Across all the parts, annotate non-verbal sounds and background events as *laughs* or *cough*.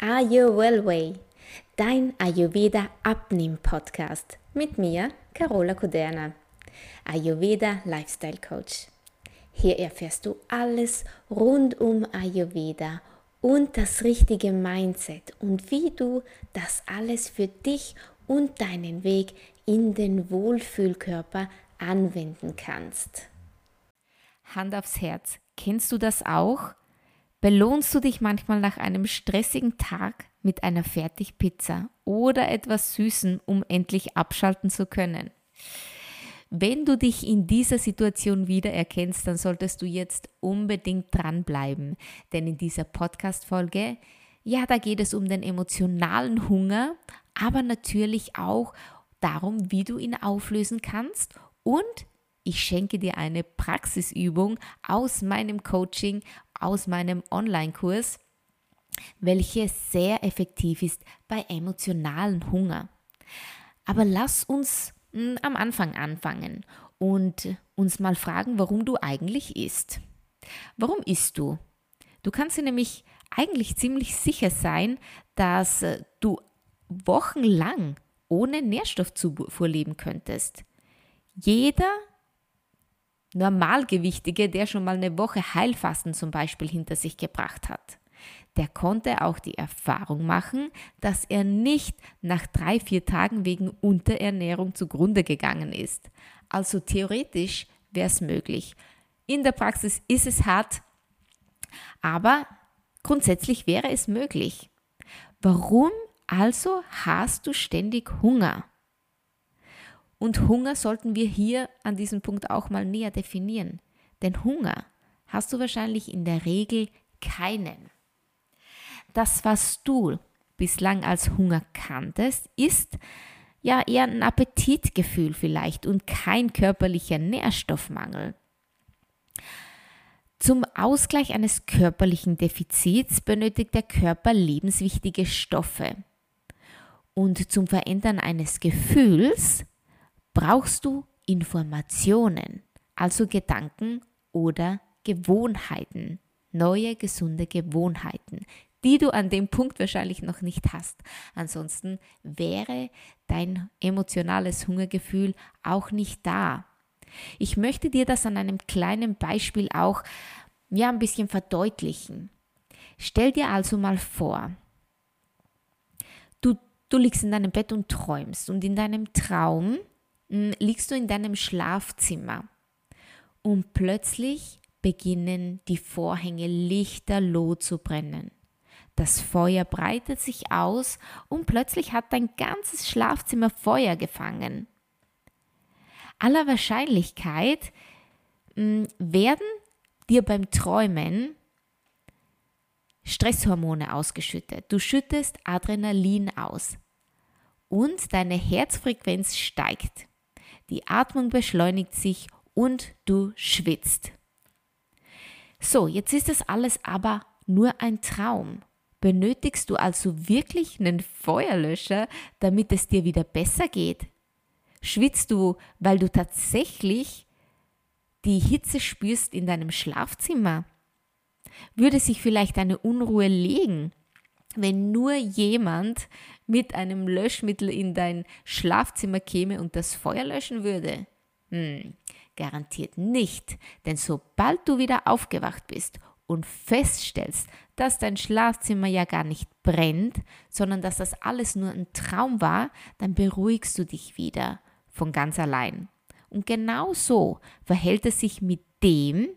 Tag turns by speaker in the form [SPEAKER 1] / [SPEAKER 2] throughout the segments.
[SPEAKER 1] Are You Well Way, dein Ayurveda Abnehm Podcast mit mir, Carola Kuderna, Ayurveda Lifestyle Coach. Hier erfährst du alles rund um Ayurveda und das richtige Mindset und wie du das alles für dich und deinen Weg in den Wohlfühlkörper anwenden kannst.
[SPEAKER 2] Hand aufs Herz, kennst du das auch? Belohnst du dich manchmal nach einem stressigen Tag mit einer Fertigpizza oder etwas Süßem, um endlich abschalten zu können? Wenn du dich in dieser Situation wiedererkennst, dann solltest du jetzt unbedingt dranbleiben, denn in dieser Podcast-Folge, ja, da geht es um den emotionalen Hunger, aber natürlich auch darum, wie du ihn auflösen kannst und ich schenke dir eine Praxisübung aus meinem Coaching, aus meinem Online-Kurs, welche sehr effektiv ist bei emotionalen Hunger. Aber lass uns hm, am Anfang anfangen und uns mal fragen, warum du eigentlich isst. Warum isst du? Du kannst dir nämlich eigentlich ziemlich sicher sein, dass äh, du wochenlang ohne Nährstoffzufuhr leben könntest. Jeder Normalgewichtige, der schon mal eine Woche Heilfasten zum Beispiel hinter sich gebracht hat, der konnte auch die Erfahrung machen, dass er nicht nach drei, vier Tagen wegen Unterernährung zugrunde gegangen ist. Also theoretisch wäre es möglich. In der Praxis ist es hart, aber grundsätzlich wäre es möglich. Warum also hast du ständig Hunger? Und Hunger sollten wir hier an diesem Punkt auch mal näher definieren. Denn Hunger hast du wahrscheinlich in der Regel keinen. Das, was du bislang als Hunger kanntest, ist ja eher ein Appetitgefühl vielleicht und kein körperlicher Nährstoffmangel. Zum Ausgleich eines körperlichen Defizits benötigt der Körper lebenswichtige Stoffe. Und zum Verändern eines Gefühls brauchst du Informationen, also Gedanken oder Gewohnheiten, neue gesunde Gewohnheiten, die du an dem Punkt wahrscheinlich noch nicht hast. Ansonsten wäre dein emotionales Hungergefühl auch nicht da. Ich möchte dir das an einem kleinen Beispiel auch ja, ein bisschen verdeutlichen. Stell dir also mal vor, du, du liegst in deinem Bett und träumst und in deinem Traum liegst du in deinem Schlafzimmer und plötzlich beginnen die Vorhänge lichterloh zu brennen. Das Feuer breitet sich aus und plötzlich hat dein ganzes Schlafzimmer Feuer gefangen. Aller Wahrscheinlichkeit hm, werden dir beim Träumen Stresshormone ausgeschüttet. Du schüttest Adrenalin aus und deine Herzfrequenz steigt die Atmung beschleunigt sich und du schwitzt. So, jetzt ist das alles aber nur ein Traum. Benötigst du also wirklich einen Feuerlöscher, damit es dir wieder besser geht? Schwitzt du, weil du tatsächlich die Hitze spürst in deinem Schlafzimmer? Würde sich vielleicht eine Unruhe legen, wenn nur jemand mit einem Löschmittel in dein Schlafzimmer käme und das Feuer löschen würde? Hm, garantiert nicht, denn sobald du wieder aufgewacht bist und feststellst, dass dein Schlafzimmer ja gar nicht brennt, sondern dass das alles nur ein Traum war, dann beruhigst du dich wieder von ganz allein. Und genau so verhält es sich mit dem,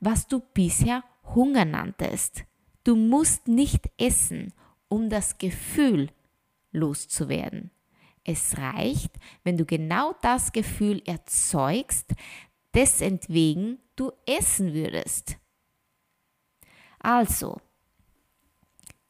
[SPEAKER 2] was du bisher Hunger nanntest. Du musst nicht essen, um das Gefühl loszuwerden. Es reicht, wenn du genau das Gefühl erzeugst, desentwegen du essen würdest. Also,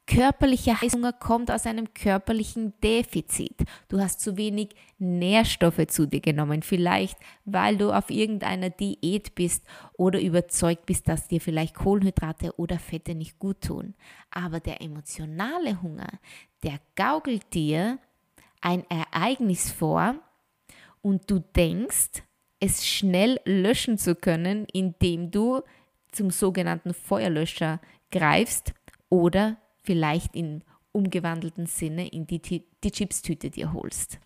[SPEAKER 2] Körperlicher Heißhunger kommt aus einem körperlichen Defizit. Du hast zu wenig Nährstoffe zu dir genommen, vielleicht weil du auf irgendeiner Diät bist oder überzeugt bist, dass dir vielleicht Kohlenhydrate oder Fette nicht gut tun. Aber der emotionale Hunger, der gaukelt dir ein Ereignis vor und du denkst, es schnell löschen zu können, indem du zum sogenannten Feuerlöscher greifst oder vielleicht in umgewandelten Sinne in die, die Chipstüte dir holst.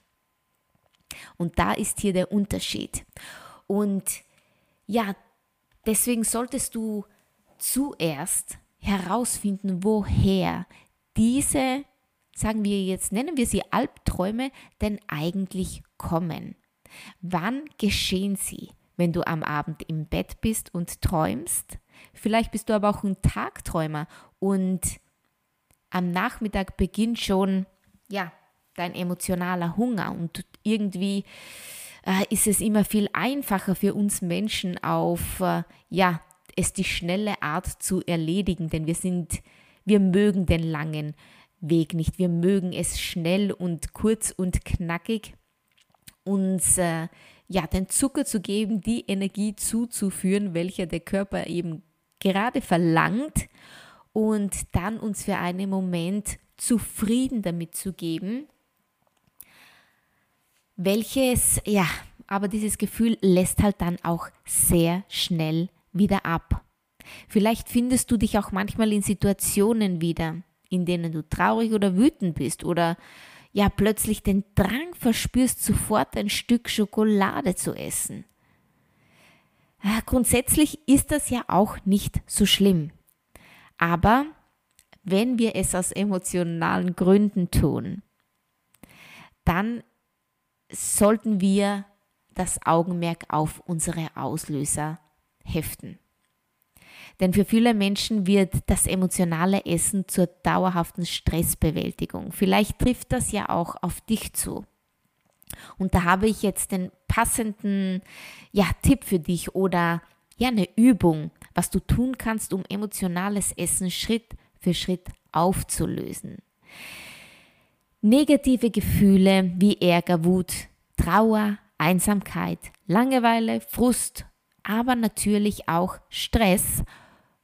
[SPEAKER 2] Und da ist hier der Unterschied. Und ja, deswegen solltest du zuerst herausfinden, woher diese, sagen wir jetzt, nennen wir sie Albträume, denn eigentlich kommen. Wann geschehen sie? Wenn du am Abend im Bett bist und träumst? Vielleicht bist du aber auch ein Tagträumer und am Nachmittag beginnt schon, ja, dein emotionaler Hunger. Und irgendwie äh, ist es immer viel einfacher für uns Menschen auf, äh, ja, es die schnelle Art zu erledigen, denn wir sind, wir mögen den langen Weg nicht. Wir mögen es schnell und kurz und knackig, uns äh, ja den Zucker zu geben, die Energie zuzuführen, welcher der Körper eben gerade verlangt und dann uns für einen Moment zufrieden damit zu geben, welches, ja, aber dieses Gefühl lässt halt dann auch sehr schnell wieder ab. Vielleicht findest du dich auch manchmal in Situationen wieder, in denen du traurig oder wütend bist oder ja plötzlich den Drang verspürst, sofort ein Stück Schokolade zu essen. Grundsätzlich ist das ja auch nicht so schlimm. Aber wenn wir es aus emotionalen Gründen tun, dann sollten wir das Augenmerk auf unsere Auslöser heften. Denn für viele Menschen wird das emotionale Essen zur dauerhaften Stressbewältigung. Vielleicht trifft das ja auch auf dich zu. Und da habe ich jetzt den passenden ja, Tipp für dich oder ja, eine Übung, was du tun kannst, um emotionales Essen Schritt für Schritt aufzulösen. Negative Gefühle wie Ärger, Wut, Trauer, Einsamkeit, Langeweile, Frust, aber natürlich auch Stress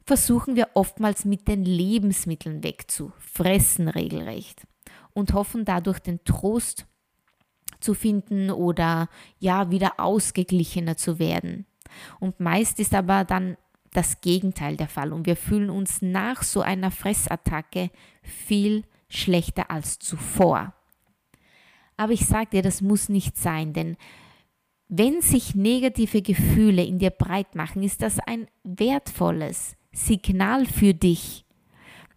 [SPEAKER 2] versuchen wir oftmals mit den Lebensmitteln wegzufressen regelrecht und hoffen dadurch den Trost zu finden oder ja wieder ausgeglichener zu werden. Und meist ist aber dann das Gegenteil der Fall und wir fühlen uns nach so einer Fressattacke viel schlechter als zuvor. Aber ich sage dir, das muss nicht sein, denn wenn sich negative Gefühle in dir breit machen, ist das ein wertvolles Signal für dich,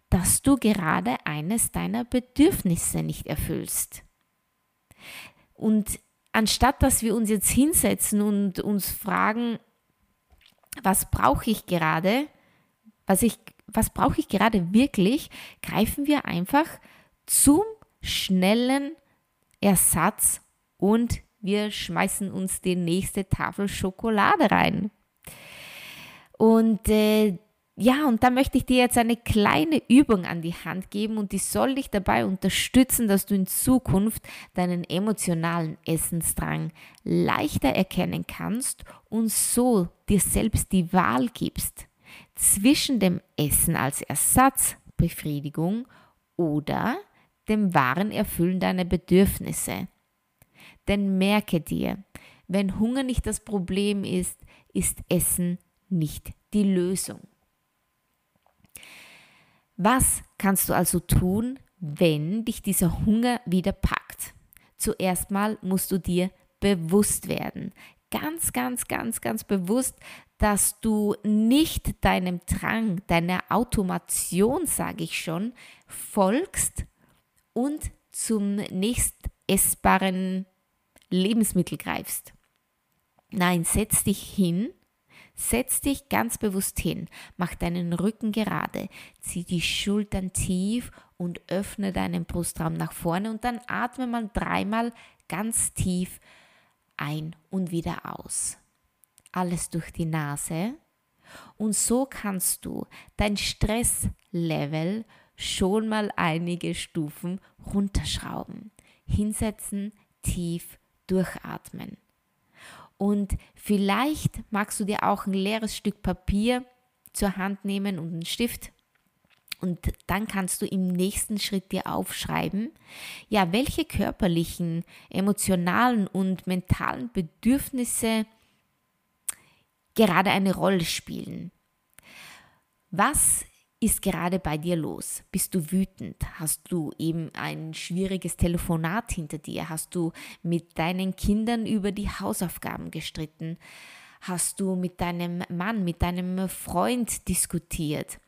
[SPEAKER 2] dass du gerade eines deiner Bedürfnisse nicht erfüllst. Und anstatt dass wir uns jetzt hinsetzen und uns fragen, was brauche ich gerade, was, ich, was brauche ich gerade wirklich, greifen wir einfach zum schnellen Ersatz und wir schmeißen uns die nächste Tafel Schokolade rein. Und äh, ja, und da möchte ich dir jetzt eine kleine Übung an die Hand geben und die soll dich dabei unterstützen, dass du in Zukunft deinen emotionalen Essensdrang leichter erkennen kannst und so dir selbst die Wahl gibst zwischen dem Essen als Ersatzbefriedigung oder dem wahren Erfüllen deiner Bedürfnisse. Denn merke dir, wenn Hunger nicht das Problem ist, ist Essen nicht die Lösung. Was kannst du also tun, wenn dich dieser Hunger wieder packt? Zuerst mal musst du dir bewusst werden. Ganz, ganz, ganz, ganz bewusst, dass du nicht deinem Drang, deiner Automation, sage ich schon, folgst und zum nächst essbaren Lebensmittel greifst. Nein, setz dich hin Setz dich ganz bewusst hin, mach deinen Rücken gerade, zieh die Schultern tief und öffne deinen Brustraum nach vorne und dann atme mal dreimal ganz tief ein und wieder aus. Alles durch die Nase. Und so kannst du dein Stresslevel schon mal einige Stufen runterschrauben. Hinsetzen, tief durchatmen. Und vielleicht magst du dir auch ein leeres Stück Papier zur Hand nehmen und einen Stift. Und dann kannst du im nächsten Schritt dir aufschreiben, ja, welche körperlichen, emotionalen und mentalen Bedürfnisse gerade eine Rolle spielen. Was ist gerade bei dir los? Bist du wütend? Hast du eben ein schwieriges Telefonat hinter dir? Hast du mit deinen Kindern über die Hausaufgaben gestritten? Hast du mit deinem Mann, mit deinem Freund diskutiert?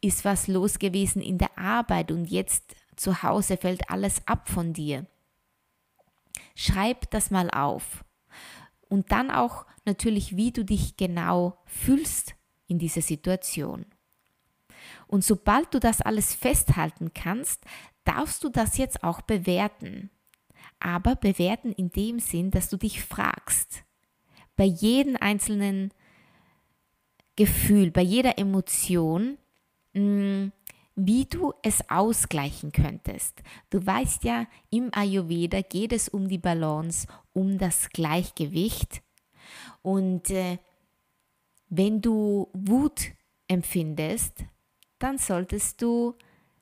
[SPEAKER 2] Ist was los gewesen in der Arbeit und jetzt zu Hause fällt alles ab von dir? Schreib das mal auf. Und dann auch natürlich, wie du dich genau fühlst in dieser Situation. Und sobald du das alles festhalten kannst, darfst du das jetzt auch bewerten. Aber bewerten in dem Sinn, dass du dich fragst, bei jedem einzelnen Gefühl, bei jeder Emotion, mm, wie du es ausgleichen könntest. Du weißt ja, im Ayurveda geht es um die Balance, um das Gleichgewicht. Und äh, wenn du Wut empfindest, dann solltest du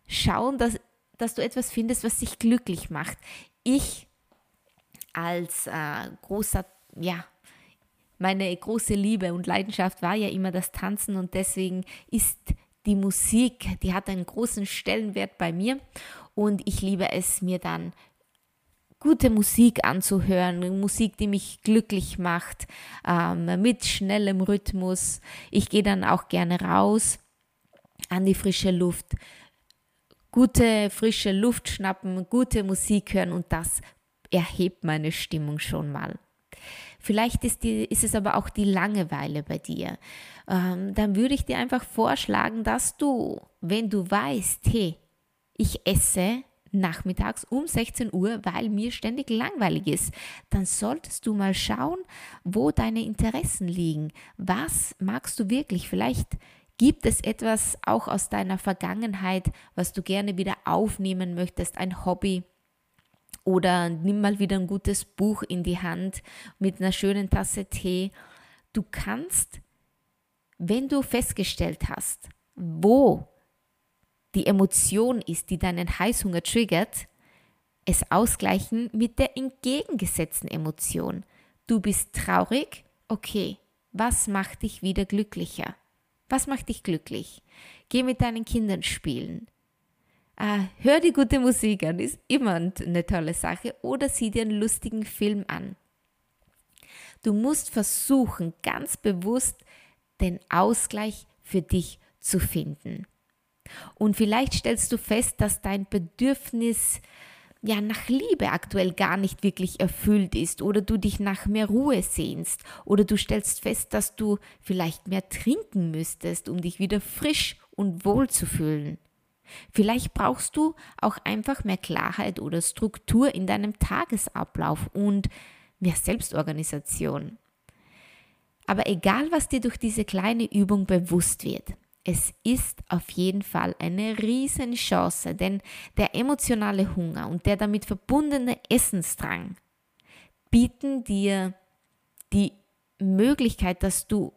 [SPEAKER 2] schauen, dass, dass du etwas findest, was dich glücklich macht. Ich als äh, großer, ja, meine große Liebe und Leidenschaft war ja immer das Tanzen und deswegen ist die Musik, die hat einen großen Stellenwert bei mir und ich liebe es, mir dann gute Musik anzuhören, Musik, die mich glücklich macht, ähm, mit schnellem Rhythmus. Ich gehe dann auch gerne raus an die frische Luft, gute frische Luft schnappen, gute Musik hören und das erhebt meine Stimmung schon mal. Vielleicht ist, die, ist es aber auch die Langeweile bei dir. Ähm, dann würde ich dir einfach vorschlagen, dass du, wenn du weißt, hey, ich esse nachmittags um 16 Uhr, weil mir ständig langweilig ist, dann solltest du mal schauen, wo deine Interessen liegen. Was magst du wirklich? Vielleicht Gibt es etwas auch aus deiner Vergangenheit, was du gerne wieder aufnehmen möchtest, ein Hobby? Oder nimm mal wieder ein gutes Buch in die Hand mit einer schönen Tasse Tee. Du kannst, wenn du festgestellt hast, wo die Emotion ist, die deinen Heißhunger triggert, es ausgleichen mit der entgegengesetzten Emotion. Du bist traurig, okay, was macht dich wieder glücklicher? Was macht dich glücklich? Geh mit deinen Kindern spielen. Äh, hör die gute Musik an, ist immer eine tolle Sache. Oder sieh dir einen lustigen Film an. Du musst versuchen, ganz bewusst den Ausgleich für dich zu finden. Und vielleicht stellst du fest, dass dein Bedürfnis ja nach Liebe aktuell gar nicht wirklich erfüllt ist oder du dich nach mehr Ruhe sehnst oder du stellst fest, dass du vielleicht mehr trinken müsstest, um dich wieder frisch und wohl zu fühlen. Vielleicht brauchst du auch einfach mehr Klarheit oder Struktur in deinem Tagesablauf und mehr Selbstorganisation. Aber egal, was dir durch diese kleine Übung bewusst wird, es ist auf jeden Fall eine riesen Chance, denn der emotionale Hunger und der damit verbundene Essensdrang bieten dir die Möglichkeit, dass du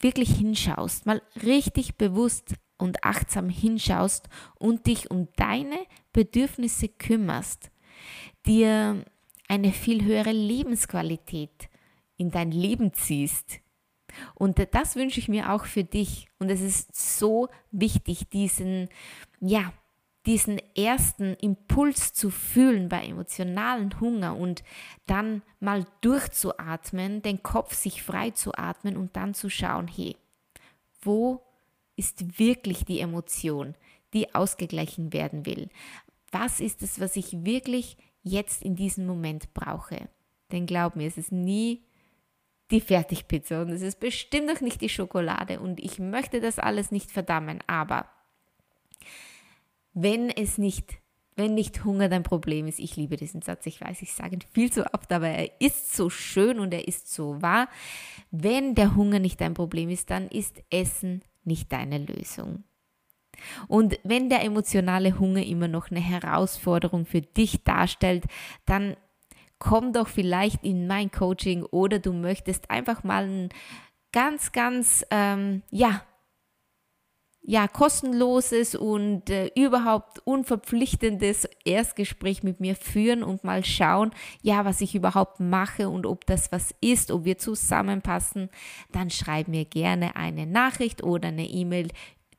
[SPEAKER 2] wirklich hinschaust, mal richtig bewusst und achtsam hinschaust und dich um deine Bedürfnisse kümmerst, dir eine viel höhere Lebensqualität in dein Leben ziehst, und das wünsche ich mir auch für dich. Und es ist so wichtig, diesen, ja, diesen ersten Impuls zu fühlen bei emotionalen Hunger und dann mal durchzuatmen, den Kopf sich frei zu atmen und dann zu schauen, hey, wo ist wirklich die Emotion, die ausgeglichen werden will? Was ist es, was ich wirklich jetzt in diesem Moment brauche? Denn glaub mir, es ist nie die Fertigpizza und es ist bestimmt noch nicht die Schokolade und ich möchte das alles nicht verdammen, aber wenn es nicht, wenn nicht Hunger dein Problem ist, ich liebe diesen Satz, ich weiß, ich sage ihn viel zu oft, aber er ist so schön und er ist so wahr. Wenn der Hunger nicht dein Problem ist, dann ist Essen nicht deine Lösung. Und wenn der emotionale Hunger immer noch eine Herausforderung für dich darstellt, dann komm doch vielleicht in mein Coaching oder du möchtest einfach mal ein ganz, ganz, ähm, ja, ja, kostenloses und äh, überhaupt unverpflichtendes Erstgespräch mit mir führen und mal schauen, ja, was ich überhaupt mache und ob das was ist, ob wir zusammenpassen, dann schreib mir gerne eine Nachricht oder eine E-Mail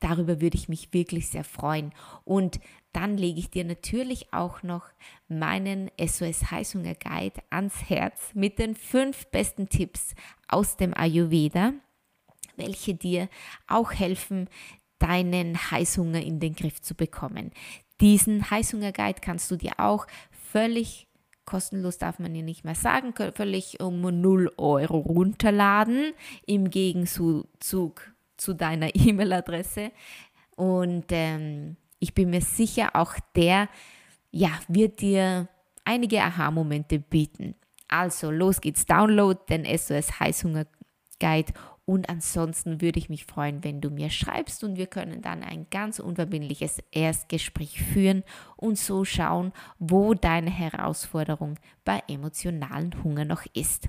[SPEAKER 2] darüber würde ich mich wirklich sehr freuen. Und dann lege ich dir natürlich auch noch meinen SOS Heißhunger Guide ans Herz mit den fünf besten Tipps aus dem Ayurveda, welche dir auch helfen, deinen Heißhunger in den Griff zu bekommen. Diesen Heißhunger Guide kannst du dir auch völlig kostenlos darf man ja nicht mehr sagen, völlig um 0 Euro runterladen im Gegenzug zu deiner *laughs* E-Mail-Adresse. Und ähm, ich bin mir sicher, auch der ja, wird dir einige Aha-Momente bieten. Also los geht's, download den SOS Heißhunger Guide und ansonsten würde ich mich freuen, wenn du mir schreibst und wir können dann ein ganz unverbindliches Erstgespräch führen und so schauen, wo deine Herausforderung bei emotionalen Hunger noch ist.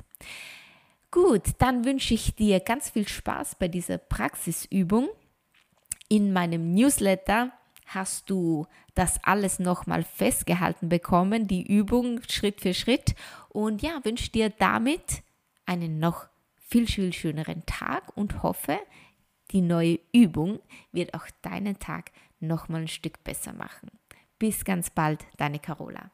[SPEAKER 2] Gut, dann wünsche ich dir ganz viel Spaß bei dieser Praxisübung. In meinem Newsletter hast du das alles nochmal festgehalten bekommen, die Übung Schritt für Schritt. Und ja, wünsche dir damit einen noch viel, viel schöneren Tag und hoffe, die neue Übung wird auch deinen Tag nochmal ein Stück besser machen. Bis ganz bald, deine Carola.